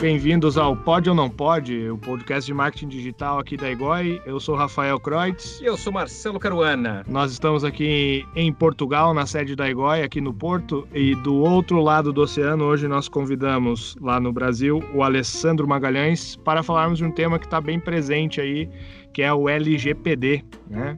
bem-vindos ao Pode ou Não Pode, o podcast de marketing digital aqui da Igoi. Eu sou Rafael Kreutz. E eu sou Marcelo Caruana. Nós estamos aqui em Portugal, na sede da Igoi, aqui no Porto. E do outro lado do oceano, hoje nós convidamos lá no Brasil o Alessandro Magalhães para falarmos de um tema que está bem presente aí, que é o LGPD, né?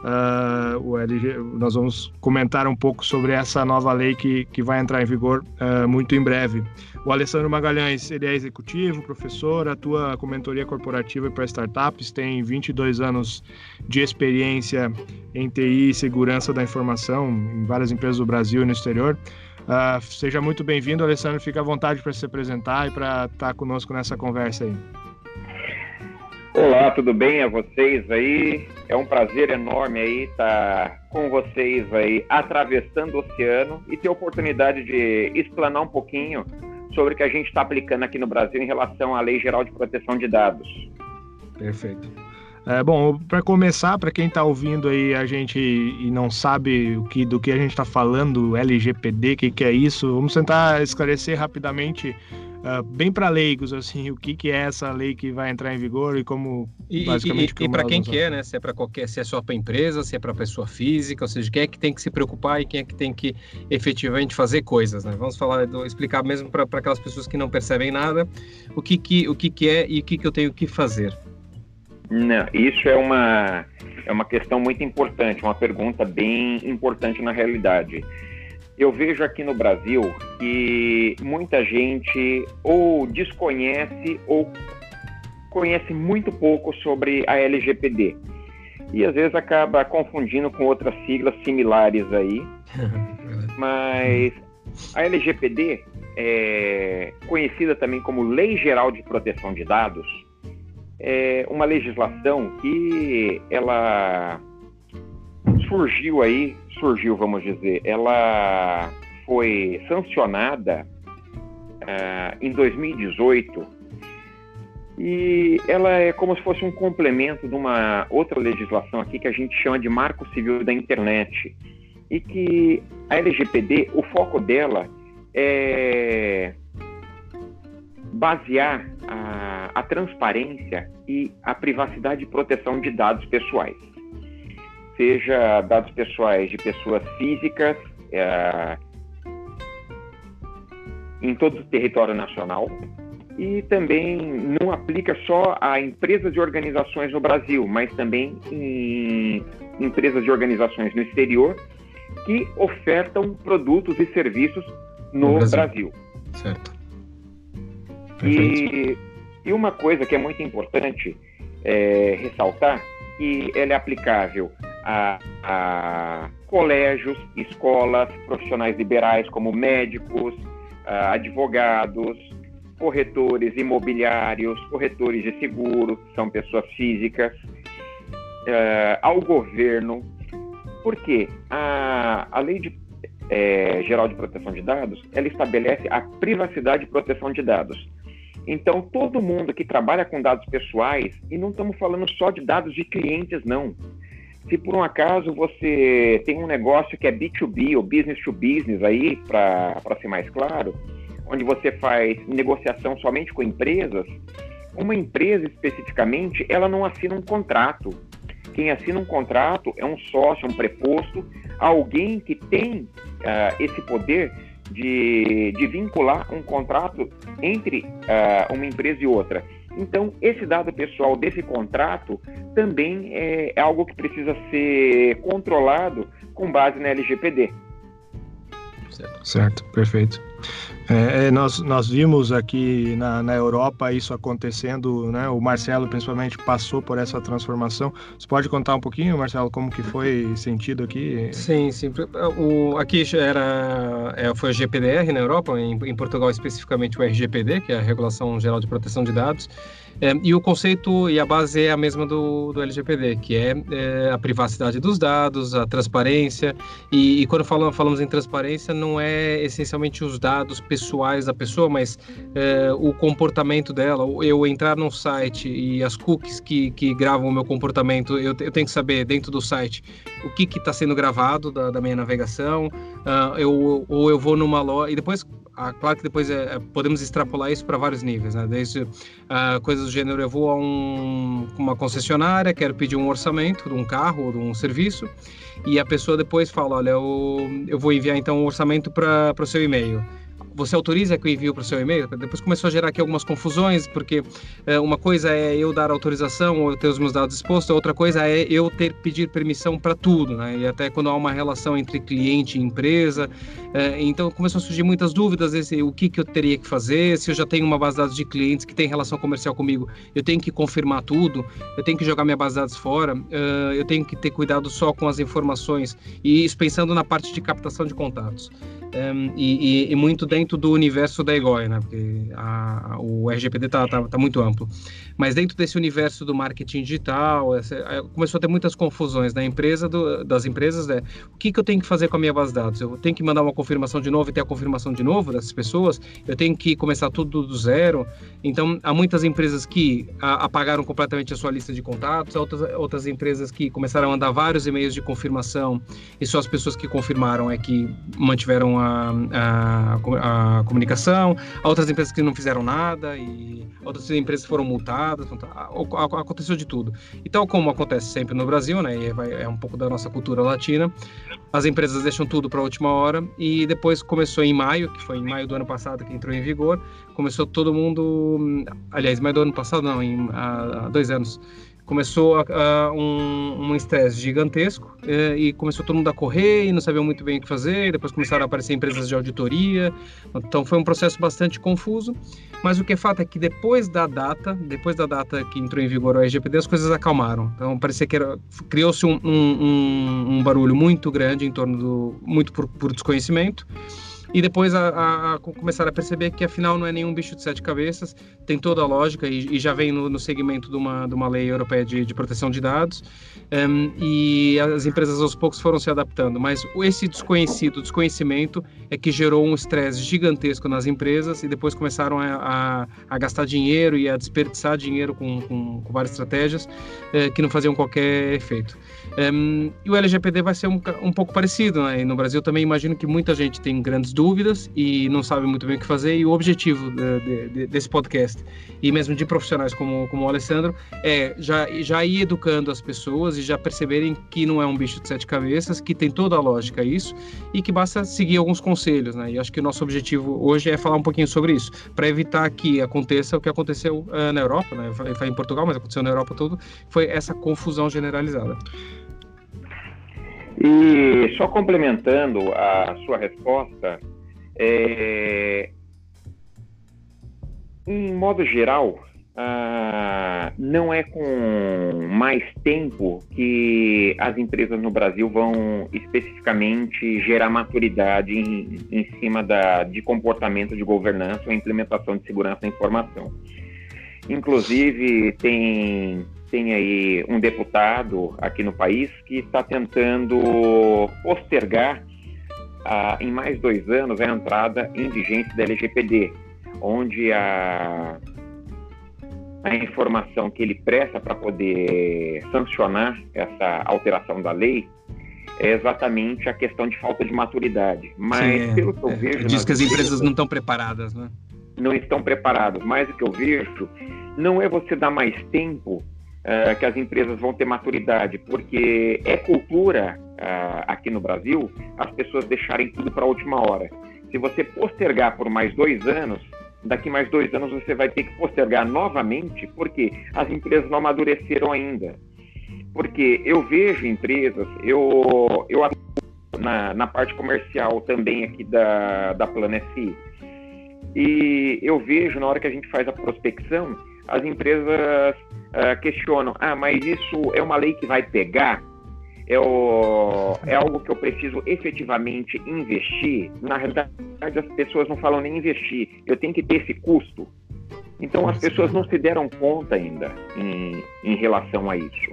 Uh, o LG, nós vamos comentar um pouco sobre essa nova lei que, que vai entrar em vigor uh, muito em breve. O Alessandro Magalhães, ele é executivo, professor, atua com mentoria corporativa para startups, tem 22 anos de experiência em TI e segurança da informação em várias empresas do Brasil e no exterior. Uh, seja muito bem-vindo, Alessandro. Fica à vontade para se apresentar e para estar conosco nessa conversa aí. Olá, tudo bem a vocês aí? É um prazer enorme aí estar com vocês aí atravessando o oceano e ter a oportunidade de explanar um pouquinho sobre o que a gente está aplicando aqui no Brasil em relação à Lei Geral de Proteção de Dados. Perfeito. É, bom, para começar, para quem está ouvindo aí a gente e não sabe o que, do que a gente está falando, LGPD, o que, que é isso, vamos tentar esclarecer rapidamente uh, bem para leigos, assim, o que, que é essa lei que vai entrar em vigor e como e, basicamente e, e, e para quem que é, né? Se é para qualquer, se é só para empresa, se é para pessoa física, ou seja, quem é que tem que se preocupar e quem é que tem que efetivamente fazer coisas, né? Vamos falar, explicar mesmo para aquelas pessoas que não percebem nada, o que que o que que é e o que que eu tenho que fazer. Não, isso é uma é uma questão muito importante, uma pergunta bem importante na realidade eu vejo aqui no Brasil que muita gente ou desconhece ou conhece muito pouco sobre a LGPD. E às vezes acaba confundindo com outras siglas similares aí. Mas a LGPD, é conhecida também como Lei Geral de Proteção de Dados, é uma legislação que ela surgiu aí surgiu, vamos dizer, ela foi sancionada uh, em 2018 e ela é como se fosse um complemento de uma outra legislação aqui que a gente chama de Marco Civil da Internet e que a LGPD, o foco dela é basear a, a transparência e a privacidade e proteção de dados pessoais seja dados pessoais de pessoas físicas é, em todo o território nacional e também não aplica só a empresas e organizações no Brasil, mas também em empresas e organizações no exterior que ofertam produtos e serviços no, no Brasil. Brasil. Certo. E, e, uma coisa que é muito importante é, ressaltar que ela é aplicável a, a colégios, escolas, profissionais liberais como médicos, advogados, corretores imobiliários, corretores de seguro, são pessoas físicas, ao governo, porque a, a lei de, é, geral de proteção de dados ela estabelece a privacidade e proteção de dados. Então, todo mundo que trabalha com dados pessoais, e não estamos falando só de dados de clientes, não. Se por um acaso você tem um negócio que é B2B ou business to business aí, para ser mais claro, onde você faz negociação somente com empresas, uma empresa especificamente, ela não assina um contrato. Quem assina um contrato é um sócio, um preposto, alguém que tem uh, esse poder de, de, vincular um contrato entre uh, uma empresa e outra. Então, esse dado pessoal desse contrato também é, é algo que precisa ser controlado com base na LGPD. Certo, certo perfeito. É, é, nós, nós vimos aqui na, na Europa isso acontecendo, né? O Marcelo principalmente passou por essa transformação. Você pode contar um pouquinho, Marcelo, como que foi sentido aqui? Sim, sim. O, aqui era, é, foi a GPDR na Europa, em, em Portugal especificamente o RGPD, que é a Regulação Geral de Proteção de Dados. É, e o conceito e a base é a mesma do, do LGPD, que é, é, a privacidade dos dados, a transparência. E, e quando falamos, falamos em transparência, não é essencialmente os dados pessoais da pessoa, mas é, o comportamento dela. Eu entrar num site e as cookies que, que gravam o meu comportamento, eu, eu tenho que saber dentro do site o que está sendo gravado da, da, minha navegação. Uh, eu, ou eu vou numa loja. E depois a, claro que depois é, podemos extrapolar isso para vários níveis, né? Desde uh, coisas do gênero, eu vou a um, uma concessionária, quero pedir um orçamento de um carro ou de um serviço, e a pessoa depois fala, olha, eu, eu vou enviar então um orçamento para o seu e-mail você autoriza que eu envio para o seu e-mail? Depois começou a gerar aqui algumas confusões, porque é, uma coisa é eu dar autorização ou ter os meus dados expostos, outra coisa é eu ter pedir permissão para tudo, né? E até quando há uma relação entre cliente e empresa. É, então começou a surgir muitas dúvidas, esse, o que, que eu teria que fazer, se eu já tenho uma base de dados de clientes que tem relação comercial comigo, eu tenho que confirmar tudo, eu tenho que jogar minha base de dados fora, uh, eu tenho que ter cuidado só com as informações, e isso pensando na parte de captação de contatos um, e, e, e, muito dentro do universo da EGOI, né? Porque a, o RGPD está tá, tá, muito amplo. Mas dentro desse universo do marketing digital, essa, começou a ter muitas confusões na empresa, do, das empresas, né? O que, que eu tenho que fazer com a minha base de dados? Eu tenho que mandar uma confirmação de novo e ter a confirmação de novo dessas pessoas? Eu tenho que começar tudo do zero? Então, há muitas empresas que a, apagaram completamente a sua lista de contatos, outras, outras empresas que começaram a mandar vários e-mails de confirmação e só as pessoas que confirmaram é que mantiveram a, a, a comunicação, outras empresas que não fizeram nada e outras empresas foram multadas, então, tá, aconteceu de tudo. E tal como acontece sempre no Brasil, né, é um pouco da nossa cultura latina, as empresas deixam tudo para a última hora e depois começou em maio, que foi em maio do ano passado que entrou em vigor, começou todo mundo, aliás, maio do ano passado não, em, há dois anos, começou a, a um, um estresse gigantesco é, e começou todo mundo a correr e não sabia muito bem o que fazer. Depois começaram a aparecer empresas de auditoria. Então foi um processo bastante confuso. Mas o que é fato é que depois da data, depois da data que entrou em vigor o RGPD, as coisas acalmaram. Então parecia que criou-se um, um, um, barulho muito grande em torno do muito por, por desconhecimento e depois a, a, a, começar a perceber que afinal não é nenhum bicho de sete cabeças, tem toda a lógica e, e já vem no, no, segmento de uma, de uma lei europeia de, de proteção de dados um, e as empresas aos poucos foram se adaptando, mas esse desconhecido, desconhecimento é que gerou um estresse gigantesco nas empresas e depois começaram a, a gastar dinheiro e a desperdiçar dinheiro com, com, com várias estratégias eh, que não faziam qualquer efeito. Um, e o LGPD vai ser um, um pouco parecido, né? E no Brasil também imagino que muita gente tem grandes dúvidas e não sabe muito bem o que fazer. E o objetivo de, de, desse podcast e mesmo de profissionais como, como o Alessandro é já, já ir educando as pessoas e já perceberem que não é um bicho de sete cabeças, que tem toda a lógica isso e que basta seguir alguns conselhos, né? E acho que o nosso objetivo hoje é falar um pouquinho sobre isso, para evitar que aconteça o que aconteceu uh, na Europa, né? Foi em Portugal, mas aconteceu na Europa todo, foi essa confusão generalizada. E só complementando a sua resposta, é, em modo geral, ah, não é com mais tempo que as empresas no Brasil vão especificamente gerar maturidade em, em cima da, de comportamento de governança ou implementação de segurança da informação. Inclusive, tem tem aí um deputado aqui no país que está tentando postergar ah, em mais dois anos a entrada em vigência da LGPD, onde a, a informação que ele presta para poder sancionar essa alteração da lei é exatamente a questão de falta de maturidade. Mas Sim, é, pelo que eu é, vejo. Diz que as empresas não estão preparadas, né? Não estão preparadas. Mas o que eu vejo não é você dar mais tempo uh, que as empresas vão ter maturidade, porque é cultura uh, aqui no Brasil as pessoas deixarem tudo para a última hora. Se você postergar por mais dois anos, daqui mais dois anos você vai ter que postergar novamente, porque as empresas não amadureceram ainda. Porque eu vejo empresas, eu, eu na, na parte comercial também aqui da, da Plana SI, e eu vejo na hora que a gente faz a prospecção, as empresas uh, questionam: ah, mas isso é uma lei que vai pegar? É, o, é algo que eu preciso efetivamente investir? Na realidade, as pessoas não falam nem investir, eu tenho que ter esse custo. Então, as pessoas não se deram conta ainda em, em relação a isso.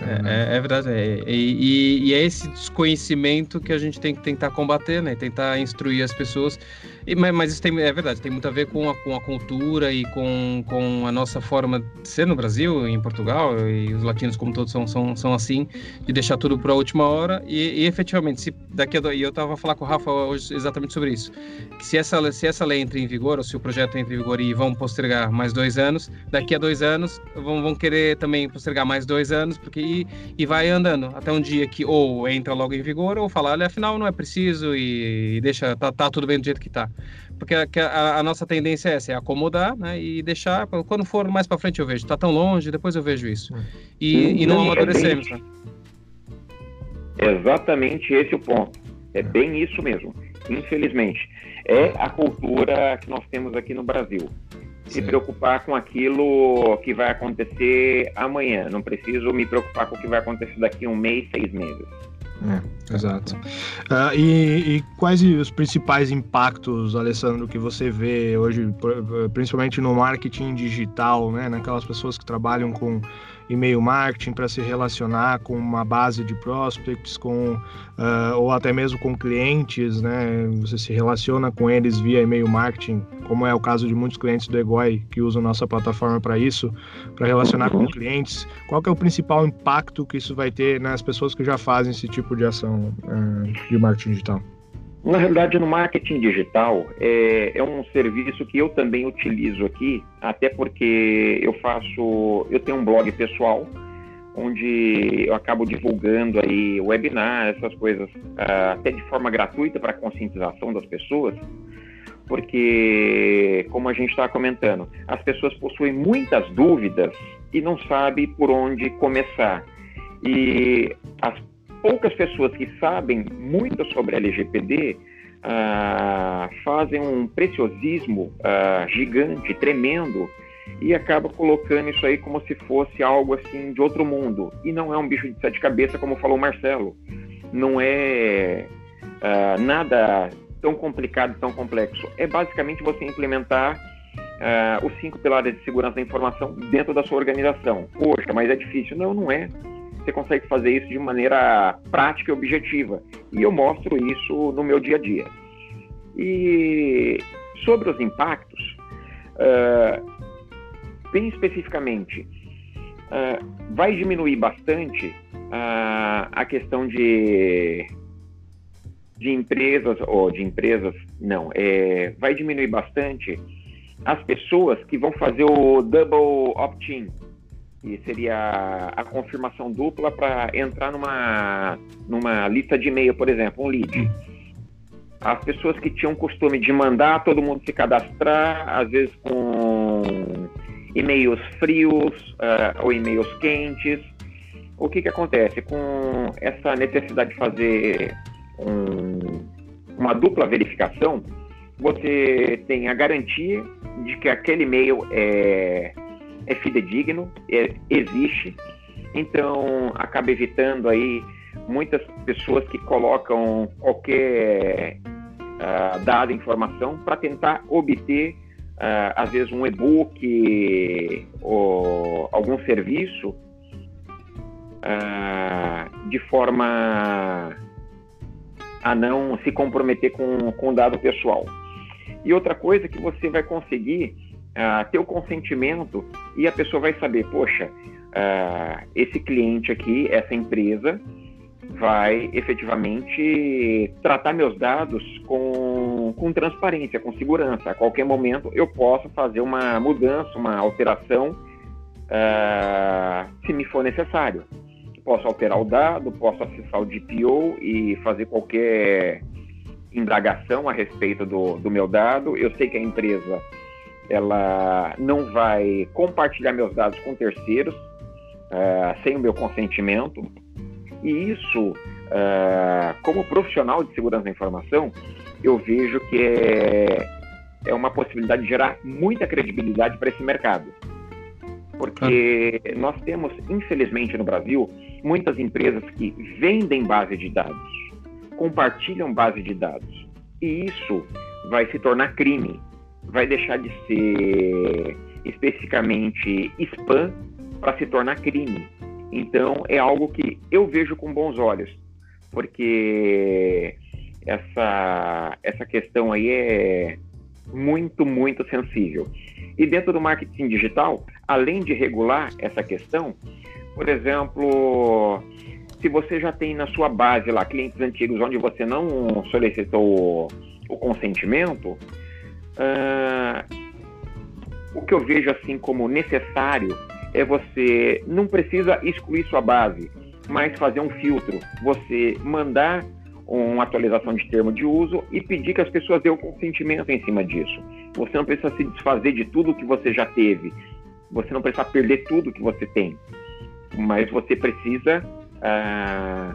É, é, é verdade. É, e, e, é esse desconhecimento que a gente tem que tentar combater, né? Tentar instruir as pessoas. E, mas isso tem, é verdade, tem muito a ver com a, com a cultura e com, com a nossa forma de ser no Brasil, em Portugal, e os latinos como todos são, são, são assim, de deixar tudo para a última hora. E, e, efetivamente, se daqui a, e eu estava a falar com o Rafa hoje exatamente sobre isso, que se essa, se essa lei entra em vigor, ou se o projeto entra em vigor e vão postergar mais dois anos, daqui a dois anos vão, vão querer também postergar mais dois anos, porque e, e vai andando até um dia que ou entra logo em vigor, ou falar, olha, afinal não é preciso e, e deixa, tá, tá tudo bem do jeito que tá porque a, a, a, nossa tendência é essa, é acomodar né, e deixar, quando for mais para frente eu vejo, está tão longe, depois eu vejo isso. E, e não amadurecemos. Né? Exatamente esse o ponto. É bem isso mesmo. Infelizmente, é a cultura que nós temos aqui no Brasil. Se preocupar com aquilo que vai acontecer amanhã. Não preciso me preocupar com o que vai acontecer daqui um mês, seis meses. É, exato. Uh, e, e, quais os principais impactos, Alessandro, que você vê hoje, principalmente no marketing digital, né? Naquelas pessoas que trabalham com e-mail marketing para se relacionar com uma base de prospects, com uh, ou até mesmo com clientes, né? Você se relaciona com eles via e-mail marketing, como é o caso de muitos clientes do Egoi que usam nossa plataforma para isso, para relacionar com clientes. Qual que é o principal impacto que isso vai ter nas pessoas que já fazem esse tipo de ação uh, de marketing digital? Na realidade, no marketing digital é, é, um serviço que eu também utilizo aqui, até porque eu faço, eu tenho um blog pessoal onde eu acabo divulgando aí webinar, essas coisas, uh, até de forma gratuita para conscientização das pessoas, porque como a gente está comentando, as pessoas possuem muitas dúvidas e não sabem por onde começar. E as poucas pessoas que sabem muito sobre LGPD ah, fazem um preciosismo ah, gigante, tremendo, e acaba colocando isso aí como se fosse algo assim de outro mundo. E não é um bicho de sete cabeças, como falou o Marcelo. Não é ah, nada tão complicado, tão complexo. É basicamente você implementar os cinco pilares de segurança da informação dentro da sua organização. Poxa, mas é difícil. Não, não é você consegue fazer isso de maneira prática e objetiva. E eu mostro isso no meu dia a dia. E sobre os impactos, uh, bem especificamente, uh, vai diminuir bastante uh, a questão de, de empresas, ou de empresas, não, é, vai diminuir bastante as pessoas que vão fazer o double opt-in, que seria a confirmação dupla para entrar numa, numa lista de e-mail, por exemplo, um lead. As pessoas que tinham costume de mandar todo mundo se cadastrar, às vezes com e-mails frios uh, ou e-mails quentes. O que, que acontece? Com essa necessidade de fazer um, uma dupla verificação, você tem a garantia de que aquele e-mail é é fidedigno, é, existe, então acaba evitando aí muitas pessoas que colocam qualquer uh, dado, informação para tentar obter uh, às vezes um e-book ou algum serviço uh, de forma a não se comprometer com, com dado pessoal. E outra coisa que você vai conseguir uh, ter o consentimento e a pessoa vai saber, poxa, uh, esse cliente aqui, essa empresa, vai efetivamente tratar meus dados com, com transparência, com segurança. A qualquer momento eu posso fazer uma mudança, uma alteração, uh, se me for necessário. Posso alterar o dado, posso acessar o DPO e fazer qualquer indagação a respeito do, do meu dado. Eu sei que a empresa ela não vai compartilhar meus dados com terceiros uh, sem o meu consentimento. E isso, uh, como profissional de segurança da informação, eu vejo que é, é uma possibilidade de gerar muita credibilidade para esse mercado. Porque ah. nós temos, infelizmente, no Brasil, muitas empresas que vendem base de dados, compartilham base de dados. E isso vai se tornar crime vai deixar de ser especificamente spam para se tornar crime. Então é algo que eu vejo com bons olhos, porque essa, essa questão aí é muito, muito sensível. E dentro do marketing digital, além de regular essa questão, por exemplo, se você já tem na sua base lá clientes antigos onde você não solicitou o consentimento, uh, o que eu vejo assim como necessário é você não precisa excluir sua base, mas fazer um filtro. Você mandar uma atualização de termo de uso e pedir que as pessoas dêem o consentimento em cima disso. Você não precisa se desfazer de tudo que você já teve. Você não precisa perder tudo que você tem. Mas você precisa ah,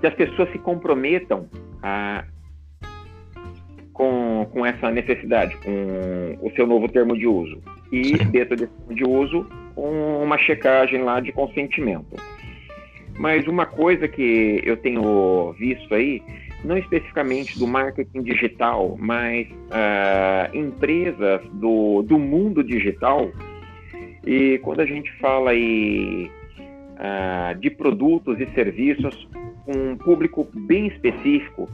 que as pessoas se comprometam ah, com, com essa necessidade, com o seu novo termo de uso. E dentro desse termo de uso, uma checagem lá de consentimento. Mas uma coisa que eu tenho visto aí, não especificamente do marketing digital, mas uh, empresas do, do mundo digital, e quando a gente fala aí uh, de produtos e serviços, um público bem específico,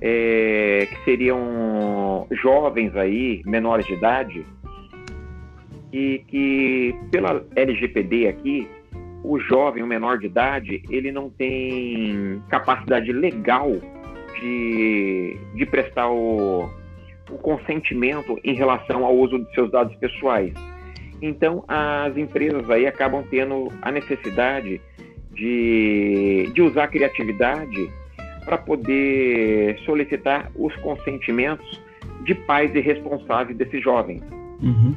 é, que seriam jovens aí, menores de idade, e que pela LGPD aqui, o jovem, o menor de idade, ele não tem capacidade legal de, de prestar o, o consentimento em relação ao uso de seus dados pessoais. Então, as empresas aí acabam tendo a necessidade de, de usar a criatividade para poder solicitar os consentimentos de pais e responsáveis desses jovens. Uhum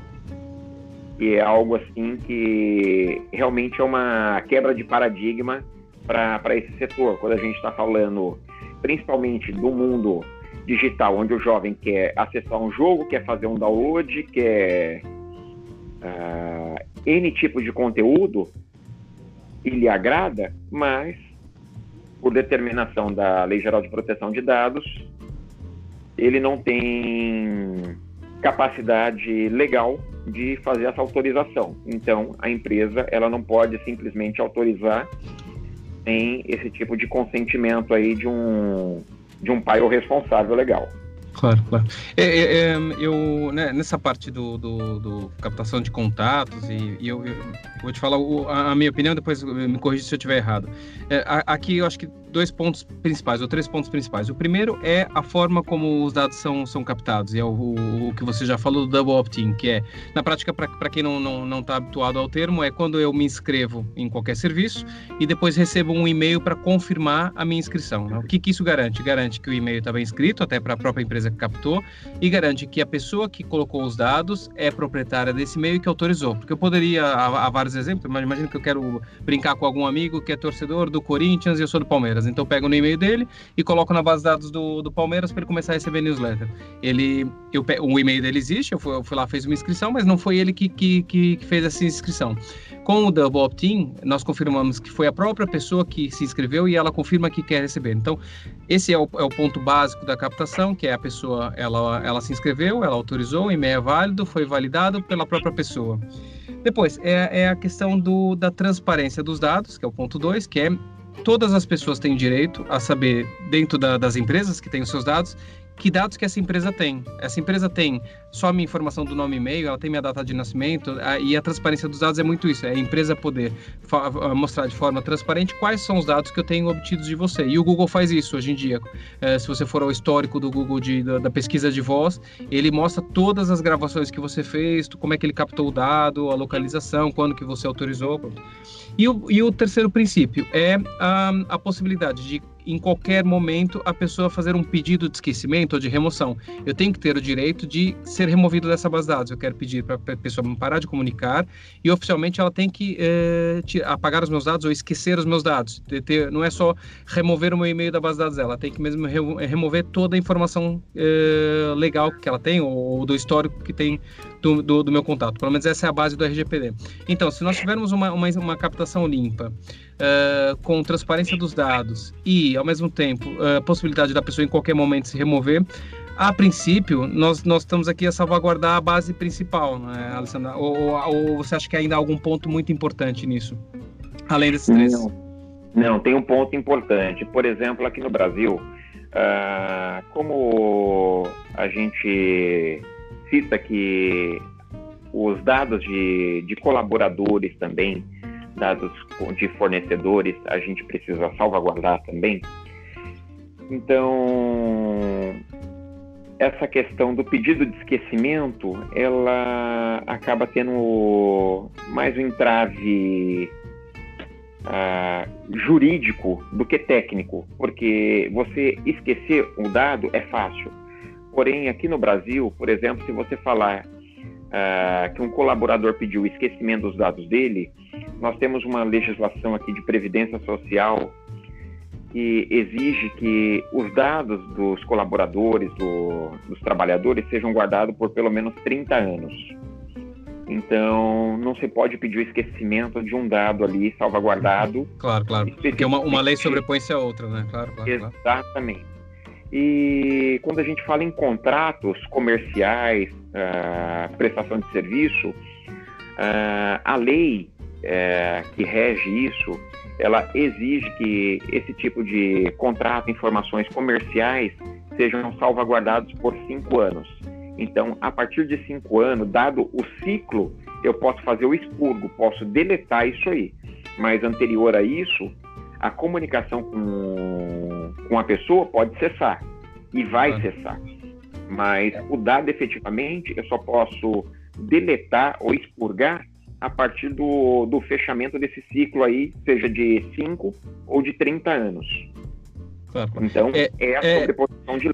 que é algo assim que realmente é uma quebra de paradigma para esse setor. Quando a gente está falando principalmente do mundo digital, onde o jovem quer acessar um jogo, quer fazer um download, quer uh, N tipo de conteúdo, e lhe agrada, mas por determinação da Lei Geral de Proteção de Dados, ele não tem capacidade legal de fazer essa autorização. Então, a empresa ela não pode simplesmente autorizar sem esse tipo de consentimento aí de um de um pai ou responsável legal. Claro, claro. É, é, é, eu, né, nessa parte do, do, do, captação de contatos, e, e eu, eu, vou te falar o, a, a, minha opinião, depois me corrija se eu estiver errado. É, aqui eu acho que dois pontos principais, ou três pontos principais. O primeiro é a forma como os dados são, são captados, e é o, o, o que você já falou do double opt-in, que é, na prática, para quem não está não, não tá habituado ao termo, é quando eu me inscrevo em qualquer serviço e depois recebo um e-mail para confirmar a minha inscrição. Né? O que, que isso garante? Garante que o e-mail está bem escrito, até para a própria empresa que captou, e garante que a pessoa que colocou os dados é proprietária desse e-mail e que autorizou. Porque eu poderia, há, há vários exemplos, mas imagina que eu quero brincar com algum amigo que é torcedor do Corinthians e eu sou do Palmeiras. Palmeiras. Então eu pego no e-mail dele e coloco na base de dados do, do Palmeiras para ele começar a receber newsletter. Ele, eu, o e-mail dele existe, eu fui, eu fui lá, fiz uma inscrição, mas não foi ele que, que, que, que fez essa inscrição. Com o Double Opt-in, nós confirmamos que foi a própria pessoa que se inscreveu e ela confirma que quer receber. Então, esse é o, é o ponto básico da captação, que é a pessoa, ela, ela se inscreveu, ela autorizou, o e-mail é válido, foi validado pela própria pessoa. Depois, é, é a questão do, da transparência dos dados, que é o ponto 2, que é todas as pessoas têm direito a saber, dentro da, das empresas que têm os seus dados, que dados que essa empresa tem. Essa empresa tem só a minha informação do nome e e-mail, ela tem minha data de nascimento, a, e a transparência dos dados é muito isso, é a empresa poder mostrar de forma transparente quais são os dados que eu tenho obtidos de você. E o Google faz isso hoje em dia. É, se você for ao histórico do Google de, da, da, pesquisa de voz, ele mostra todas as gravações que você fez, como é que ele captou o dado, a localização, quando que você autorizou. E o, e o terceiro princípio é a, a possibilidade de em qualquer momento a pessoa fazer um pedido de esquecimento ou de remoção. Eu tenho que ter o direito de ser removido dessa base de dados. Eu quero pedir para a pessoa parar de comunicar e oficialmente ela tem que é, apagar os meus dados ou esquecer os meus dados. Não é só remover o meu e-mail da base de dados dela, ela tem que mesmo remover toda a informação é, legal que ela tem ou do histórico que tem do, do, do, meu contato. Pelo menos essa é a base do RGPD. Então, se nós tivermos uma, uma, uma captação limpa, uh, com transparência dos dados e, ao mesmo tempo, a uh, possibilidade da pessoa em qualquer momento se remover, a princípio, nós, nós estamos aqui a salvaguardar a base principal, né, Alessandra? Ou, ou, ou, você acha que ainda há algum ponto muito importante nisso? Além desses três? Não. Não, tem um ponto importante. Por exemplo, aqui no Brasil, uh, como a gente cita que os dados de, de colaboradores também, dados de fornecedores, a gente precisa salvaguardar também. Então, essa questão do pedido de esquecimento, ela acaba tendo mais um entrave uh, jurídico do que técnico, porque você esquecer o dado é fácil. Porém, aqui no Brasil, por exemplo, se você falar uh, que um colaborador pediu o esquecimento dos dados dele, nós temos uma legislação aqui de previdência social que exige que os dados dos colaboradores, do, dos trabalhadores, sejam guardados por pelo menos 30 anos. Então, não se pode pedir o esquecimento de um dado ali salvaguardado. Claro, claro. Porque uma, uma lei sobrepõe-se a outra, né? Claro, claro. Exatamente. Claro. E quando a gente fala em contratos comerciais, uh, prestação de serviço, uh, a lei uh, que rege isso, ela exige que esse tipo de contrato, informações comerciais, sejam salvaguardados por cinco anos. Então, a partir de cinco anos, dado o ciclo, eu posso fazer o expurgo, posso deletar isso aí. Mas anterior a isso, a comunicação com, com a pessoa pode cessar e vai ah. cessar. Mas o dado efetivamente eu só posso deletar ou expurgar a partir do, do fechamento desse ciclo aí, seja de 5 ou de 30 anos. Então, é, é a é sobreposição é... de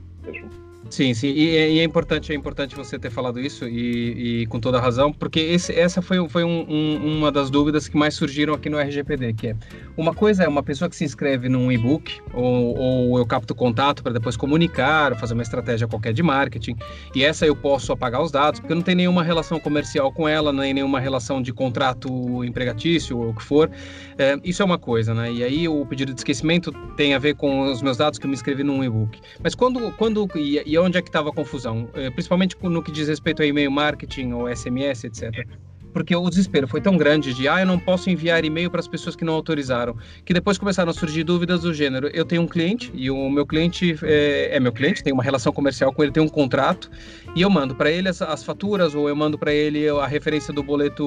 Sim, sim, e, é, e, é importante, é importante você ter falado isso e, e com toda razão, porque esse, essa foi, foi um, um, uma das dúvidas que mais surgiram aqui no RGPD, que é uma coisa é uma pessoa que se inscreve num e-book ou, ou eu capto contato para depois comunicar, fazer uma estratégia qualquer de marketing, e essa eu posso apagar os dados, porque não tem nenhuma relação comercial com ela, nem nenhuma relação de contrato empregatício ou o que for. É, isso é uma coisa, né? E aí o pedido de esquecimento tem a ver com os meus dados que eu me inscrevi num e-book. Mas quando, quando e, e onde é que estava a confusão? É, principalmente no que diz respeito a e-mail marketing ou SMS, etc porque o desespero foi tão grande de, ah, eu não posso enviar e-mail para as pessoas que não autorizaram, que depois começaram a surgir dúvidas do gênero. Eu tenho um cliente e o meu cliente é, é meu cliente, tem uma relação comercial com ele, tem um contrato e eu mando para ele as, as, faturas ou eu mando para ele a referência do boleto,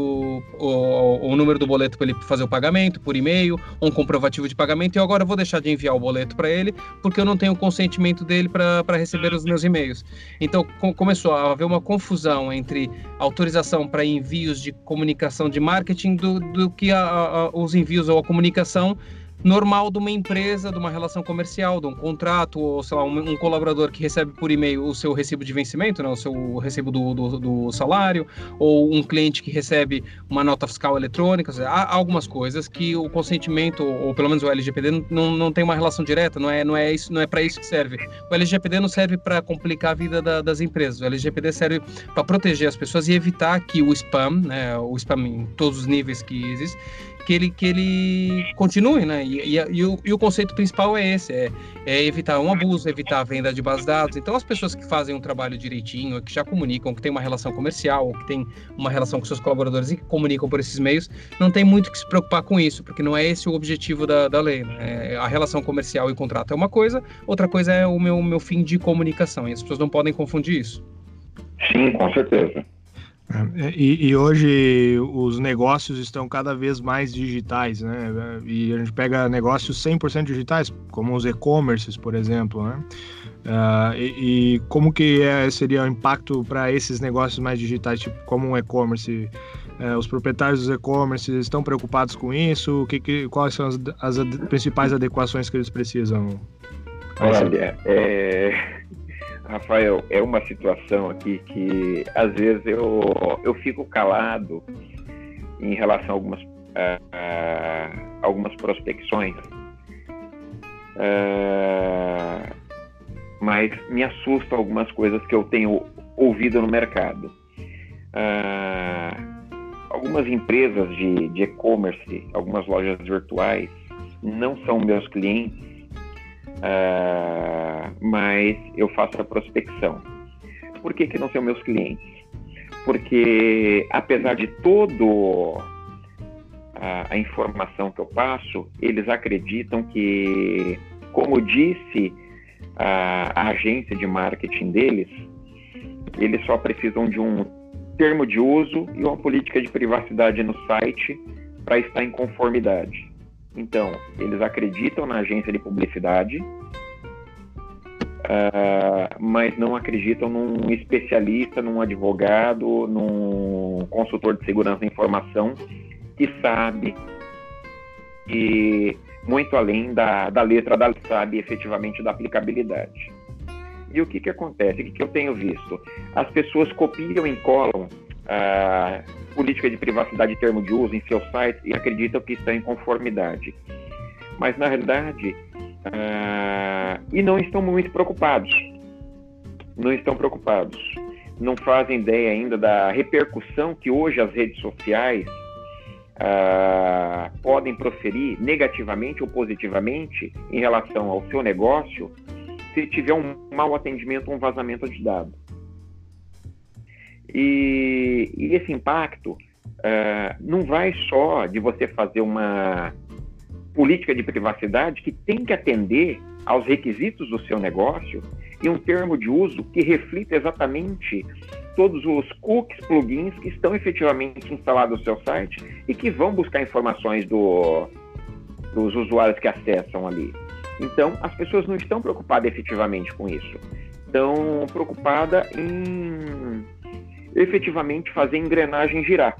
o, o número do boleto para ele fazer o pagamento por e-mail, um comprovativo de pagamento e eu agora vou deixar de enviar o boleto para ele porque eu não tenho o consentimento dele para receber os meus e-mails. Então com, começou a haver uma confusão entre autorização para envios de comunicação de marketing do, do que a, a, os envios ou a comunicação normal de uma empresa, de uma relação comercial, de um contrato, ou sei lá, um, um colaborador que recebe por e-mail o seu recibo de vencimento, né, o seu recibo do, do, do, salário, ou um cliente que recebe uma nota fiscal eletrônica. Seja, há algumas coisas que o consentimento, ou pelo menos o LGPD, não, não tem uma relação direta, não é, não é, isso, não é para isso que serve. O LGPD não serve para complicar a vida da, das empresas, o LGPD serve para proteger as pessoas e evitar que o spam, né, o spam em todos os níveis que existe, que ele, que ele continue, né? E, e, e, o, e o, conceito principal é esse, é, é, evitar um abuso, evitar a venda de bases de dados. Então, as pessoas que fazem um trabalho direitinho, que já comunicam, que tem uma relação comercial, que tem uma relação com seus colaboradores e que comunicam por esses meios, não tem muito que se preocupar com isso, porque não é esse o objetivo da, da lei. Né? É, a relação comercial e contrato é uma coisa, outra coisa é o meu, meu fim de comunicação, e as pessoas não podem confundir isso. Sim, com certeza. É, e, e, hoje os negócios estão cada vez mais digitais, né? E a gente pega negócios 100% digitais, como os e-commerces, por exemplo, né? Uh, e, e, como que é, seria o impacto para esses negócios mais digitais, tipo como um e-commerce? Uh, os proprietários dos e-commerce estão preocupados com isso? O que, que quais são as, as ad principais adequações que eles precisam? Olha, é Rafael, é uma situação aqui que às vezes eu, eu fico calado em relação a algumas, uh, algumas prospecções, uh, mas me assusta algumas coisas que eu tenho ouvido no mercado. Uh, algumas empresas de e-commerce, algumas lojas virtuais, não são meus clientes, uh, mas eu faço a prospecção. Por que, que não são meus clientes? Porque, apesar de todo a, a informação que eu passo, eles acreditam que, como disse a, a agência de marketing deles, eles só precisam de um termo de uso e uma política de privacidade no site para estar em conformidade. Então, eles acreditam na agência de publicidade, uh, mas não acreditam num especialista, num advogado, num consultor de segurança da informação que sabe e muito além da, da letra da sabe efetivamente da aplicabilidade. E o que, que acontece? O que, que eu tenho visto? As pessoas copiam e colam política de privacidade e termo de uso em seus sites e acreditam que estão em conformidade. Mas, na realidade, e não estão muito preocupados. Não estão preocupados. Não fazem ideia ainda da repercussão que hoje as redes sociais podem proferir negativamente ou positivamente em relação ao seu negócio se tiver um mau atendimento ou um vazamento de dados. E, e esse impacto uh, não vai só de você fazer uma política de privacidade que tem que atender aos requisitos do seu negócio e um termo de uso que reflita exatamente todos os cookies, plugins que estão efetivamente instalados no seu site e que vão buscar informações do, dos usuários que acessam ali. Então, as pessoas não estão preocupadas efetivamente com isso. Estão preocupadas em efetivamente fazer a engrenagem girar.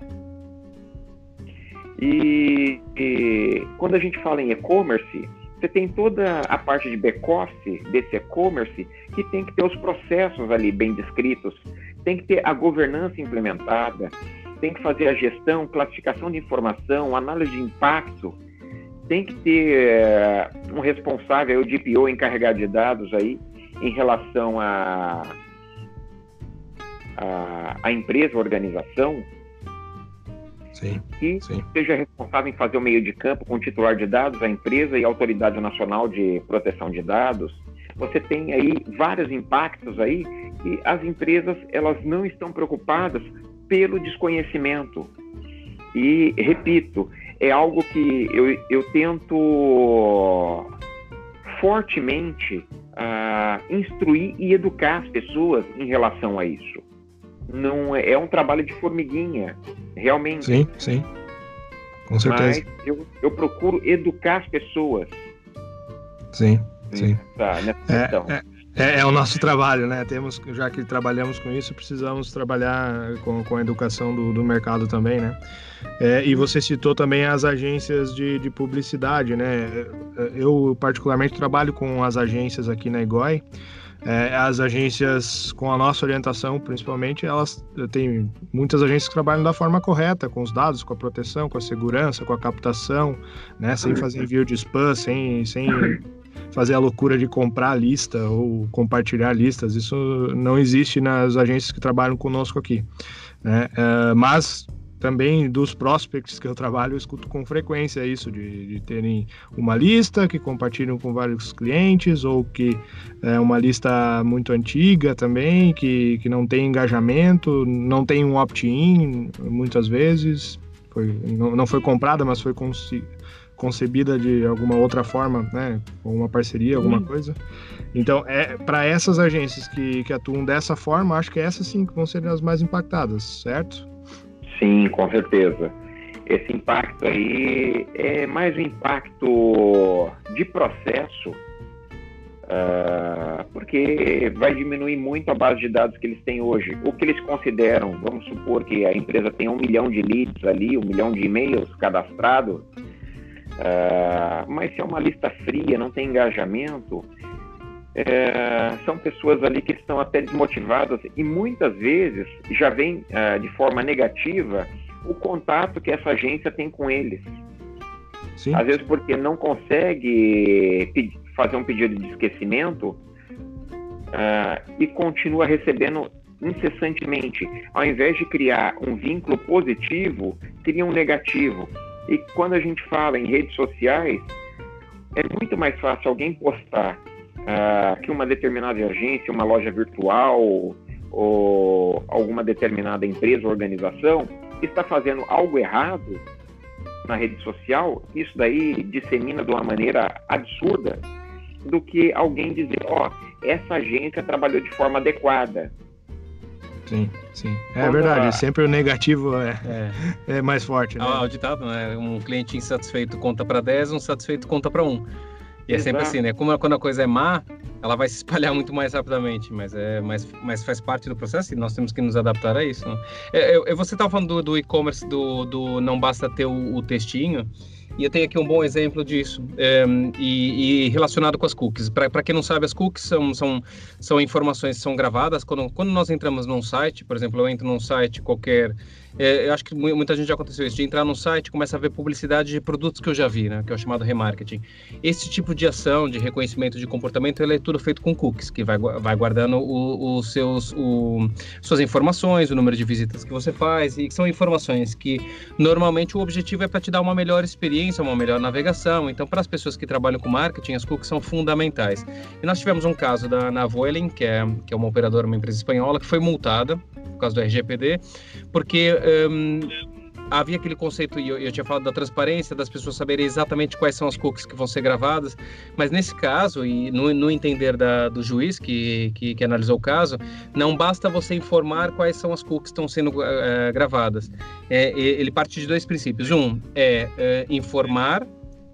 E, e quando a gente fala em e-commerce, você tem toda a parte de back-office desse e-commerce que tem que ter os processos ali bem descritos, tem que ter a governança implementada, tem que fazer a gestão, classificação de informação, análise de impacto, tem que ter uh, um responsável, o DPO encarregado de dados aí, em relação a, a, a empresa, a organização, sim, que sim. seja responsável em fazer o meio de campo com o titular de dados, a empresa e a Autoridade Nacional de Proteção de Dados. Você tem aí vários impactos aí e as empresas elas não estão preocupadas pelo desconhecimento. E repito, é algo que eu, eu tento fortemente uh, instruir e educar as pessoas em relação a isso. Não é, é um trabalho de formiguinha, realmente. Sim, sim. Com certeza. Mas eu, eu procuro educar as pessoas. Sim, sim. É, questão. É, é, é, o nosso trabalho, né? Temos, já que trabalhamos com isso, precisamos trabalhar com, com a educação do, do mercado também, né? É, e você citou também as agências de, de publicidade, né? Eu, particularmente, trabalho com as agências aqui na IGOI. É, as agências, com a nossa orientação, principalmente, elas têm muitas agências que trabalham da forma correta, com os dados, com a proteção, com a segurança, com a captação, né? Sem fazer envio de spam, sem, sem fazer a loucura de comprar lista ou compartilhar listas. Isso não existe nas agências que trabalham conosco aqui. Né? É, mas também dos prospects que eu trabalho, eu escuto com frequência isso, de, de terem uma lista que compartilham com vários clientes, ou que é uma lista muito antiga também, que, que não tem engajamento, não tem um opt-in, muitas vezes. Foi, não, não foi comprada, mas foi concebida de alguma outra forma, né, com uma parceria, alguma coisa. Então, é para essas agências que, que atuam dessa forma, acho que essas sim vão ser as mais impactadas, certo? Sim, com certeza. Esse impacto aí é mais um impacto de processo, uh, porque vai diminuir muito a base de dados que eles têm hoje. O que eles consideram, vamos supor que a empresa tem um milhão de leads ali, um milhão de e-mails cadastrados, Uh, mas se é uma lista fria, não tem engajamento, é, são pessoas ali que estão até desmotivadas e muitas vezes já vem uh, de forma negativa o contato que essa agência tem com eles. Sim. Às vezes porque não consegue fazer um pedido de esquecimento uh, e continua recebendo incessantemente. Ao invés de criar um vínculo positivo, cria um negativo. E quando a gente fala em redes sociais, é muito mais fácil alguém postar uh, que uma determinada agência, uma loja virtual ou alguma determinada empresa ou organização está fazendo algo errado na rede social, isso daí dissemina de uma maneira absurda do que alguém dizer, ó, oh, essa agência trabalhou de forma adequada. Sim, sim. É Quando verdade, a... sempre o negativo é, é. é mais forte. Né? Ah, o ditado, né? Um cliente insatisfeito conta para 10, um satisfeito conta para 1. E é sempre assim, né? Como quando a coisa é má, ela vai se espalhar muito mais rapidamente, mas é, mas, mas faz parte do processo e nós temos que nos adaptar a isso. Né? É, eu, eu, você estava falando do, do e-commerce, do, do não basta ter o, o textinho. E eu tenho aqui um bom exemplo disso, é, e, e, relacionado com as cookies. Para quem não sabe, as cookies são, são, são informações que são gravadas. Quando, quando nós entramos num site, por exemplo, eu entro num site qualquer é, eu acho que muita gente já aconteceu isso, de entrar num site e começa a ver publicidade de produtos que eu já vi, né, que é o chamado remarketing. Esse tipo de ação, de reconhecimento de comportamento, ele é tudo feito com cookies, que vai, vai guardando os seus, o, suas informações, o número de visitas que você faz, e são informações que normalmente o objetivo é para te dar uma melhor experiência, uma melhor navegação. Então, para as pessoas que trabalham com marketing, as cookies são fundamentais. E nós tivemos um caso da Navoelin, que é, que é uma operadora, uma empresa espanhola, que foi multada por causa do RGPD, porque um, havia aquele conceito, e eu, eu, tinha falado da transparência, das pessoas saberem exatamente quais são as cookies que vão ser gravadas, mas nesse caso, e no, no entender da, do juiz que, que, que, analisou o caso, não basta você informar quais são as cookies que estão sendo uh, gravadas. É, ele parte de dois princípios. Um é uh, informar,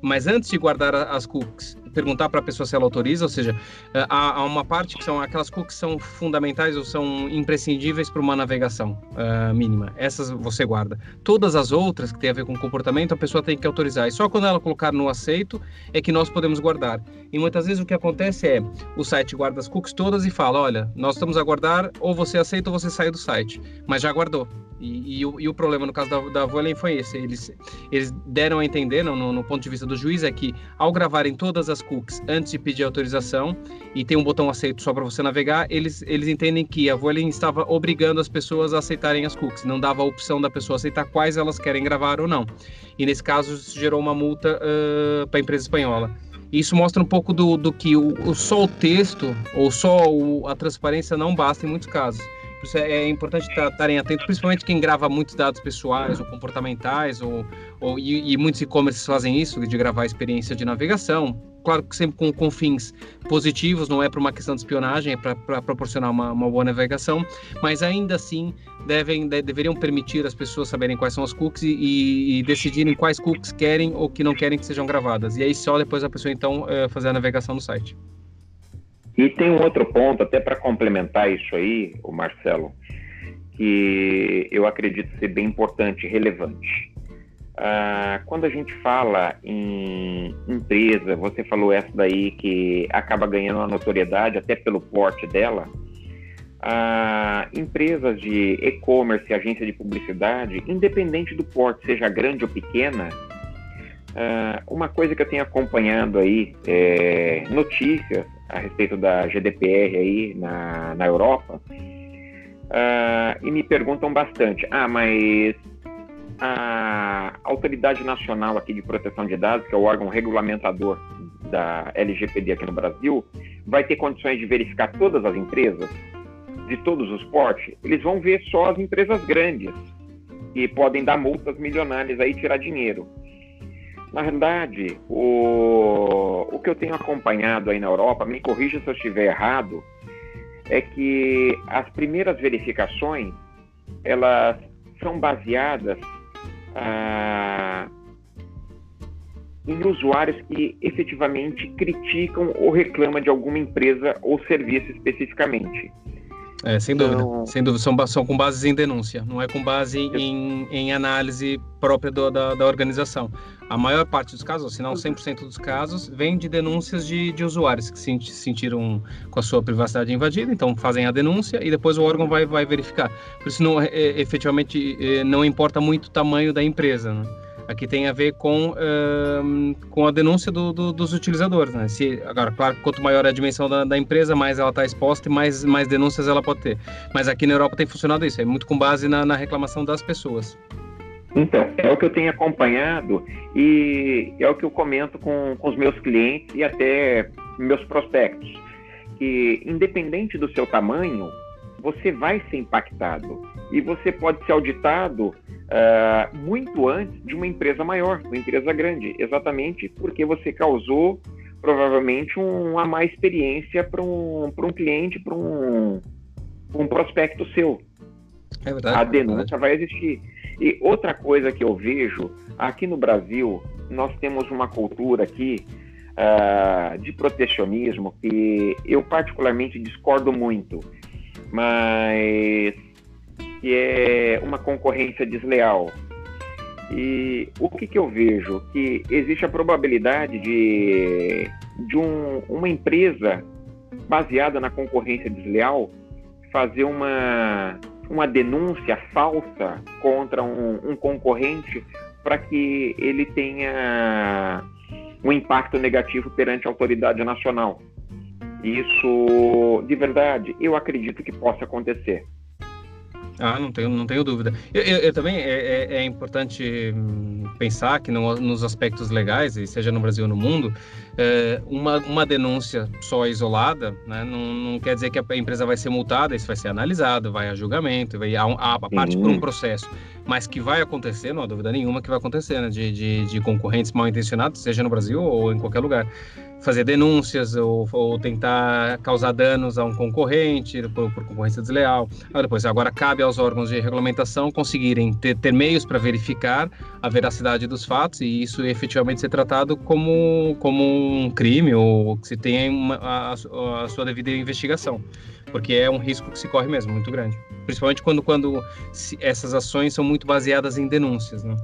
mas antes de guardar as cookies, perguntar para a pessoa se ela autoriza, ou seja, é, há, há, uma parte que são aquelas cookies que são fundamentais ou são imprescindíveis para uma navegação uh, mínima. Essas você guarda. Todas as outras que têm a ver com comportamento, a pessoa tem que autorizar. E só quando ela colocar no aceito é que nós podemos guardar. E muitas vezes o que acontece é o site guarda as cookies todas e fala: olha, nós estamos a guardar, ou você aceita ou você sai do site. Mas já guardou. E, e, o, e, o, problema no caso da, da Voelen foi esse. Eles, eles deram a entender, no, no, ponto de vista do juiz, é que ao gravarem todas as cookies antes de pedir autorização, e tem um botão aceito só para você navegar, eles, eles entendem que a Voelen estava obrigando as pessoas a aceitarem as cookies, não dava a opção da pessoa aceitar quais elas querem gravar ou não. E nesse caso, isso gerou uma multa uh, para a empresa espanhola. Isso mostra um pouco do, do que o, o, só o texto ou só o, a transparência não basta em muitos casos é, é importante estarem atentos, principalmente quem grava muitos dados pessoais ou comportamentais, ou, ou e, e muitos e-commerces fazem isso, de gravar a experiência de navegação. Claro que sempre com, com fins positivos, não é para uma questão de espionagem, é para proporcionar uma, uma, boa navegação, mas ainda assim devem, de, deveriam permitir as pessoas saberem quais são as cookies e, e, decidirem quais cookies querem ou que não querem que sejam gravadas. E aí só depois a pessoa então é, fazer a navegação no site. E tem um outro ponto, até para complementar isso aí, o Marcelo, que eu acredito ser bem importante, relevante. Ah, quando a gente fala em empresa, você falou essa daí que acaba ganhando uma notoriedade até pelo porte dela. Ah, empresas de e-commerce, agência de publicidade, independente do porte, seja grande ou pequena, ah, uma coisa que eu tenho acompanhado aí, é, notícias a respeito da GDPR aí na, na Europa, uh, e me perguntam bastante, ah, mas a Autoridade Nacional aqui de Proteção de Dados, que é o órgão regulamentador da LGPD aqui no Brasil, vai ter condições de verificar todas as empresas, de todos os portes? Eles vão ver só as empresas grandes, que podem dar multas milionárias aí e tirar dinheiro. Na verdade, o, o que eu tenho acompanhado aí na Europa, me corrija se eu estiver errado, é que as primeiras verificações elas são baseadas ah, em usuários que efetivamente criticam ou reclamam de alguma empresa ou serviço especificamente. É, sem dúvida. Então... Sem dúvida. São, são com bases em denúncia, não é com base em, em análise própria do, da, da organização. A maior parte dos casos, se não 100% dos casos, vem de denúncias de, de usuários que se sentiram com a sua privacidade invadida, então fazem a denúncia e depois o órgão vai, vai verificar. Por isso, não, é, efetivamente, é, não importa muito o tamanho da empresa. Né? Aqui tem a ver com, com a denúncia do, do, dos utilizadores. Né? Se, agora, claro, quanto maior a dimensão da, da empresa, mais ela está exposta e mais, mais denúncias ela pode ter. Mas aqui na Europa tem funcionado isso, é muito com base na, na reclamação das pessoas. Então, é o que eu tenho acompanhado e é o que eu comento com, com os meus clientes e até meus prospectos. Que, independente do seu tamanho, você vai ser impactado e você pode ser auditado uh, muito antes de uma empresa maior, uma empresa grande, exatamente porque você causou provavelmente uma má experiência para um, um cliente, para um, um prospecto seu. É verdade, a denúncia é vai existir. E outra coisa que eu vejo, aqui no Brasil, nós temos uma cultura aqui uh, de protecionismo que eu particularmente discordo muito, mas que é uma concorrência desleal. E o que, que eu vejo? Que existe a probabilidade de, de um, uma empresa baseada na concorrência desleal fazer uma, uma denúncia falsa contra um, um concorrente para que ele tenha um impacto negativo perante a autoridade nacional. Isso, de verdade, eu acredito que possa acontecer. Ah, não tenho, não tenho dúvida. Eu, eu, eu também é, é, é, importante hum, pensar que no, nos aspectos legais, e seja no Brasil ou no mundo, é, uma, uma denúncia só isolada né, não, não, quer dizer que a empresa vai ser multada, isso vai ser analisado, vai a julgamento, vai a, a, a parte por um processo. Mas que vai acontecer, não há dúvida nenhuma que vai acontecer, né, de, de, de concorrentes mal intencionados, seja no Brasil ou em qualquer lugar fazer denúncias ou, ou, tentar causar danos a um concorrente por, por, concorrência desleal. Ah, depois, agora cabe aos órgãos de regulamentação conseguirem ter, ter meios para verificar a veracidade dos fatos e isso efetivamente ser tratado como, como um crime ou que se tenha uma, a, a sua devida investigação, porque é um risco que se corre mesmo, muito grande. Principalmente quando, quando essas ações são muito baseadas em denúncias. Né?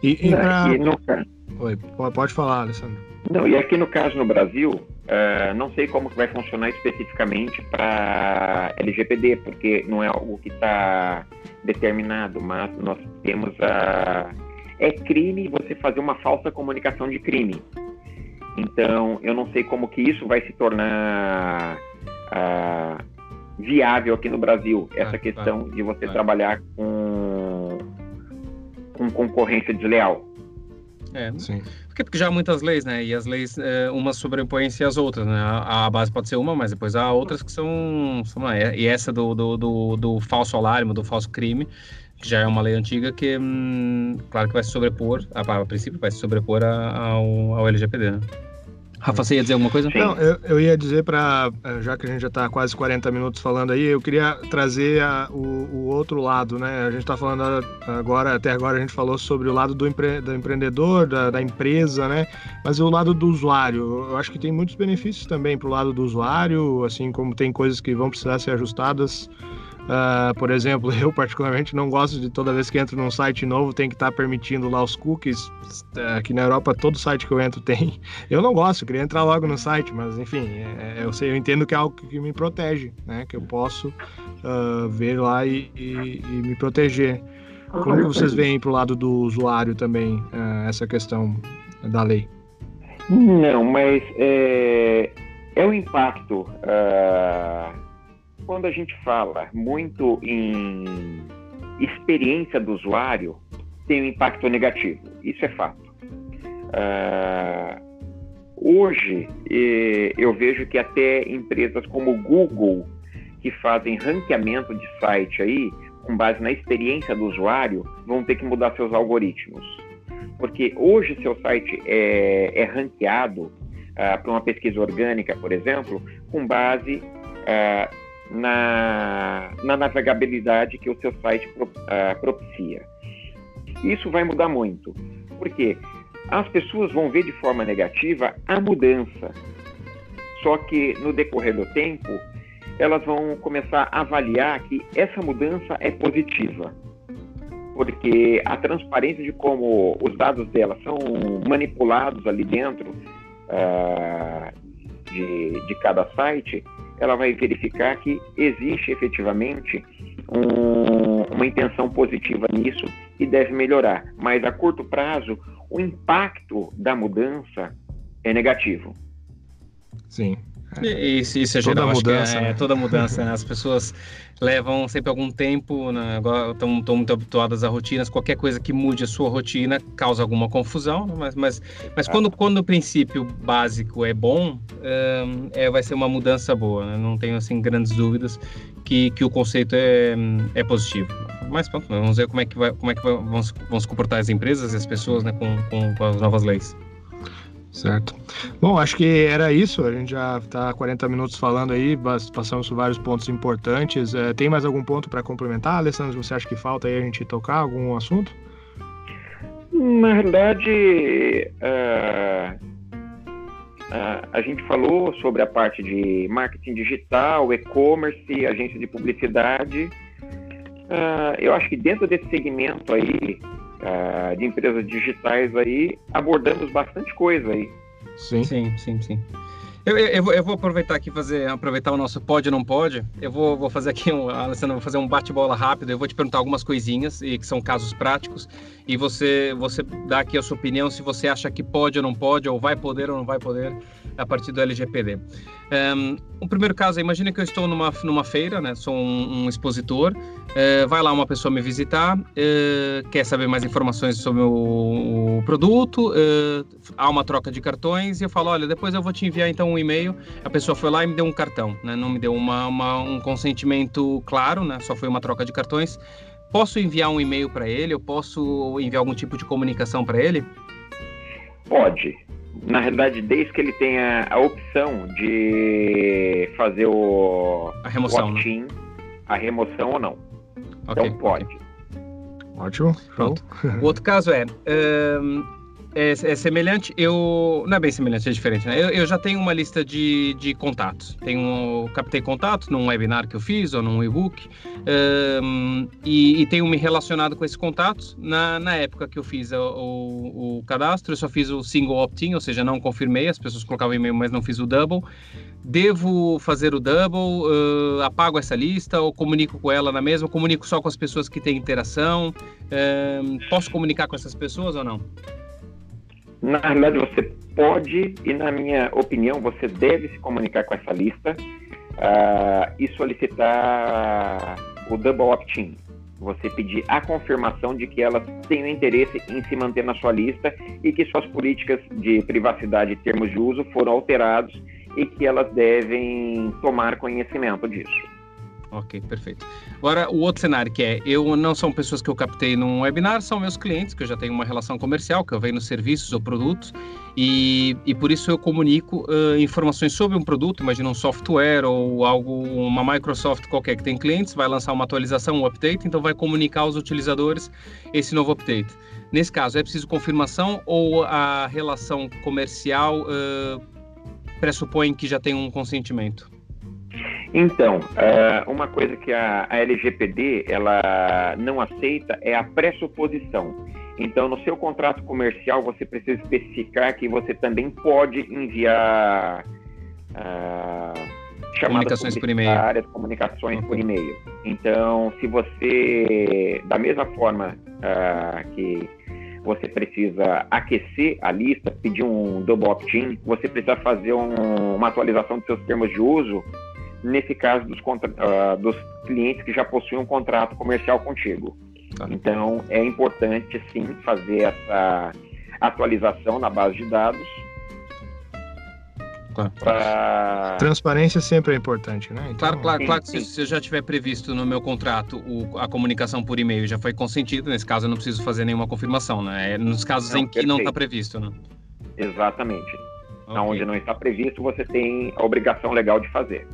E, e pra... Oi, pode falar, Alessandro. Não, e aqui no caso no Brasil, uh, não sei como que vai funcionar especificamente para LGPD, porque não é algo que está determinado, mas nós temos a. É crime você fazer uma falsa comunicação de crime. Então, eu não sei como que isso vai se tornar uh, viável aqui no Brasil, essa ah, questão de você trabalhar com, com concorrência desleal. É, sim. Porque, porque já há muitas leis, né? E as leis, é, umas sobrepõem-se às outras, né? A, a, base pode ser uma, mas depois há outras que são. são né? E essa do, do, do, do falso alarme, do falso crime, que já é uma lei antiga que, hum, claro que vai se sobrepor, a, a princípio, vai se sobrepor a, ao, ao LGPD. Né? Rafa, você ia dizer alguma coisa? Não, eu, eu ia dizer para, eh, já que a gente já está quase 40 minutos falando aí, eu queria trazer a, o, o, outro lado, né? A gente está falando agora, até agora a gente falou sobre o lado do, empre, do empreendedor, da, da, empresa, né? Mas o lado do usuário, eu acho que tem muitos benefícios também para o lado do usuário, assim como tem coisas que vão precisar ser ajustadas Uh, por exemplo, eu particularmente não gosto de toda vez que entro num site novo tem que estar tá permitindo lá os cookies. Aqui na Europa todo site que eu entro tem. Eu não gosto, eu queria entrar logo no site, mas enfim, é, é eu sei, eu entendo que é algo que me protege, né? Que eu posso uh, ver lá e, e, e, me proteger. Como que vocês veem para o lado do usuário também uh, essa questão da lei? Não, mas é, é o impacto. Quando a gente fala muito em experiência do usuário, tem um impacto negativo. Isso é fato. Uh, hoje, eu vejo que até empresas como Google, que fazem ranqueamento de site aí, com base na experiência do usuário, vão ter que mudar seus algoritmos. Porque hoje seu site é, é ranqueado uh, para uma pesquisa orgânica, por exemplo, com base uh, na, na navegabilidade que o seu site pro, uh, propicia. Isso vai mudar muito, porque as pessoas vão ver de forma negativa a mudança, só que no decorrer do tempo elas vão começar a avaliar que essa mudança é positiva, porque a transparência de como os dados dela são manipulados ali dentro uh, de, de cada site ela vai verificar que existe efetivamente um, uma intenção positiva nisso e deve melhorar. Mas a curto prazo, o impacto da mudança é negativo. Sim. Isso, isso é geral, toda mudança, é, né? toda mudança. Né? As pessoas levam sempre algum tempo, né? agora estão, muito habituadas a rotinas. Qualquer coisa que mude a sua rotina causa alguma confusão, né? mas, mas, mas ah. quando, quando o princípio básico é bom, é, vai ser uma mudança boa. Né? Não tenho assim grandes dúvidas que, que o conceito é, é positivo. mas pronto, vamos ver como é que, vai, como é que vão, vão se comportar as empresas e as pessoas né, com, com, com as novas leis. Certo. Bom, acho que era isso. A gente já está 40 minutos falando aí, passamos por vários pontos importantes. É, tem mais algum ponto para complementar, Alessandro? Você acha que falta aí a gente tocar algum assunto? Na verdade, uh, uh, a gente falou sobre a parte de marketing digital, e-commerce, agência de publicidade. Uh, eu acho que dentro desse segmento aí, uh, de empresas digitais aí, abordamos bastante coisa aí. Sim, sim, sim, sim. Eu, eu, eu, vou aproveitar aqui fazer aproveitar o nosso pode ou não pode. Eu vou, vou fazer aqui um, Alessandro, vou fazer um bate-bola rápido. Eu vou te perguntar algumas coisinhas e que são casos práticos e você você dá aqui a sua opinião se você acha que pode ou não pode ou vai poder ou não vai poder a partir do LGPD. Um, o primeiro caso, imagine que eu estou numa, numa feira, né? sou um, um expositor, uh, vai lá uma pessoa me visitar, uh, quer saber mais informações sobre o, o produto, uh, há uma troca de cartões e eu falo, olha, depois eu vou te enviar então um e-mail. A pessoa foi lá e me deu um cartão, né? não me deu uma, uma, um consentimento claro, né? só foi uma troca de cartões. Posso enviar um e-mail para ele? Eu posso enviar algum tipo de comunicação para ele? Pode na realidade, desde que ele tenha a opção de fazer o a remoção, né? a remoção ou não. Okay, então pode. Okay. Ótimo. Pronto. o outro caso é, um, é, é, semelhante, eu. Não é bem semelhante, é diferente, né? Eu, eu já tenho uma lista de, de contatos. Tenho, captei contatos num webinar que eu fiz ou num e-book um, e, e, tenho me relacionado com esses contatos. Na, na época que eu fiz o, o, o cadastro, eu só fiz o single opt-in, ou seja, não confirmei, as pessoas colocavam e-mail, mas não fiz o double. Devo fazer o double? Uh, apago essa lista ou comunico com ela na mesma? Comunico só com as pessoas que têm interação? Posso comunicar com essas pessoas ou não? Na realidade, você pode, e na minha opinião, você deve se comunicar com essa lista uh, e solicitar o double opt-in. Você pedir a confirmação de que elas têm interesse em se manter na sua lista e que suas políticas de privacidade e termos de uso foram alterados e que elas devem tomar conhecimento disso. Ok, perfeito. Agora, o outro cenário que é, eu não são pessoas que eu captei num webinar, são meus clientes, que eu já tenho uma relação comercial, que eu venho nos serviços ou produtos, e, e por isso eu comunico uh, informações sobre um produto, imagina um software ou algo, uma Microsoft qualquer que tem clientes, vai lançar uma atualização, um update, então vai comunicar aos utilizadores esse novo update. Nesse caso, é preciso confirmação ou a relação comercial uh, pressupõe que já tem um consentimento? Então, é, uma coisa que a, LGPD ela não aceita é a pressuposição. Então, no seu contrato comercial, você precisa especificar que você também pode enviar uh, comunicações por e-mail. Comunicações por e-mail. Então, se você, da mesma forma uh, que você precisa aquecer a lista, pedir um double opt-in, você precisa fazer um, uma atualização dos seus termos de uso nesse caso dos, uh, dos clientes que já possuem um contrato comercial contigo. Tá. Então, é importante, sim, fazer essa atualização na base de dados. Claro. Pra... Transparência sempre é importante, né? Então... Claro, claro, sim, claro que se, se, eu já tiver previsto no meu contrato o, a comunicação por e-mail já foi consentido, nesse caso eu não preciso fazer nenhuma confirmação, né? É nos casos não, em que perfeito. não está previsto, né? Exatamente. Okay. Onde não está previsto, você tem a obrigação legal de fazer.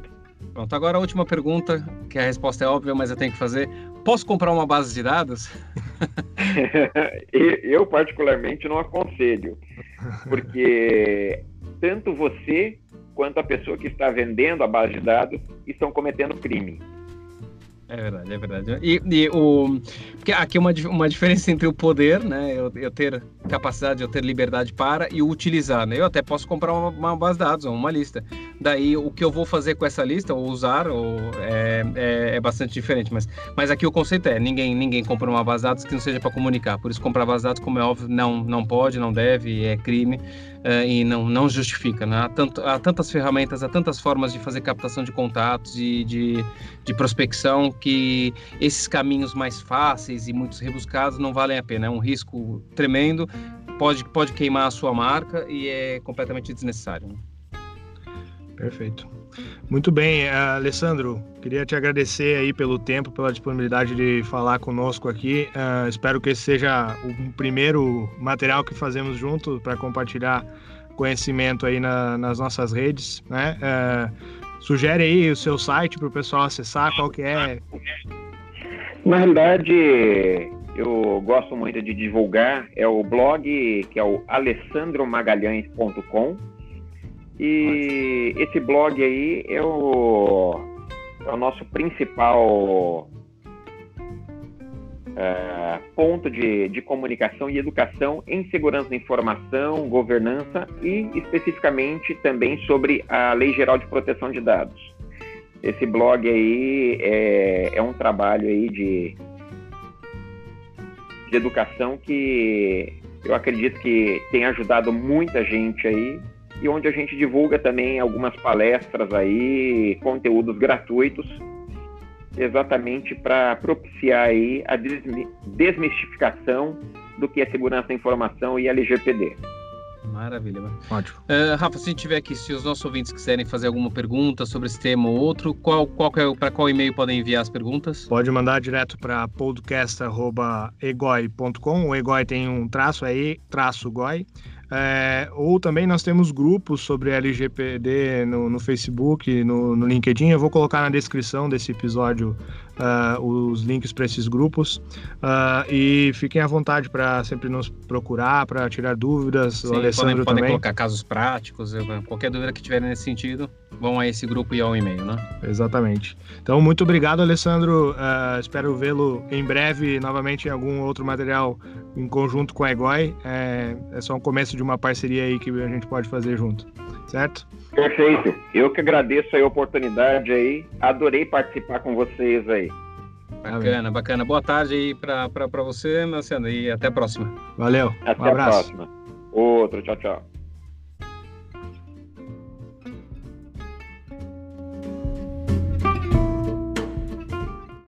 Pronto, agora a última pergunta, que a resposta é óbvia, mas eu tenho que fazer. Posso comprar uma base de dados? eu, particularmente, não aconselho, porque tanto você quanto a pessoa que está vendendo a base de dados estão cometendo crime. É verdade, é verdade. E, e o porque aqui é uma, uma diferença entre o poder, né, eu, eu, ter capacidade, eu ter liberdade para e utilizar, né? Eu até posso comprar uma, uma base de dados, uma lista. Daí o que eu vou fazer com essa lista ou usar ou é, é, é, bastante diferente, mas mas aqui o conceito é ninguém ninguém compra uma base de dados que não seja para comunicar. Por isso comprar base de dados, como é óbvio, não não pode, não deve, é crime uh, e não, não justifica. Né? Há, tanto, há tantas ferramentas, há tantas formas de fazer captação de contatos e de, de prospecção que esses caminhos mais fáceis e muitos rebuscados não valem a pena. É um risco tremendo, pode, pode queimar a sua marca e é completamente desnecessário. Né? Perfeito. Muito bem, uh, Alessandro, queria te agradecer aí pelo tempo, pela disponibilidade de falar conosco aqui. Uh, espero que esse seja o primeiro material que fazemos junto para compartilhar conhecimento aí na, nas nossas redes, né? Uh, sugere aí o seu site para o pessoal acessar, qual que é? Na realidade, eu gosto muito de divulgar, é o blog que é o alessandromagalhães.com e esse blog aí é o, é o nosso principal é, ponto de, de comunicação e educação em segurança da informação, governança e especificamente também sobre a Lei Geral de Proteção de Dados. Esse blog aí é, é um trabalho aí de, de educação que eu acredito que tem ajudado muita gente aí e onde a gente divulga também algumas palestras aí, conteúdos gratuitos, exatamente para propiciar aí a desmistificação do que é segurança da informação e LGPD. Maravilha. Ótimo. Uh, Rafa, se tiver aqui, se os nossos ouvintes quiserem fazer alguma pergunta sobre esse tema ou outro, qual, qual é, para qual e-mail podem enviar as perguntas? Pode mandar direto para podcast.egoi.com. O Egoi tem um traço aí, traço goi. É, ou também nós temos grupos sobre LGPD no, no Facebook, no, no, LinkedIn. Eu vou colocar na descrição desse episódio uh, os links para esses grupos. Uh, e fiquem à vontade para sempre nos procurar, para tirar dúvidas. Sim, o Alessandro podem, podem colocar casos práticos, qualquer dúvida que tiverem nesse sentido, vão a esse grupo e ao e-mail, né? Exatamente. Então, muito obrigado, Alessandro. Uh, espero vê-lo em breve novamente em algum outro material em conjunto com a Egoi. É, é só um começo de uma parceria aí que a gente pode fazer junto, certo? Perfeito. Eu que agradeço a oportunidade aí. Adorei participar com vocês aí. Bacana, bacana. Boa tarde aí para você, Marciano, e até a próxima. Valeu. Até um a próxima. Outro, tchau, tchau.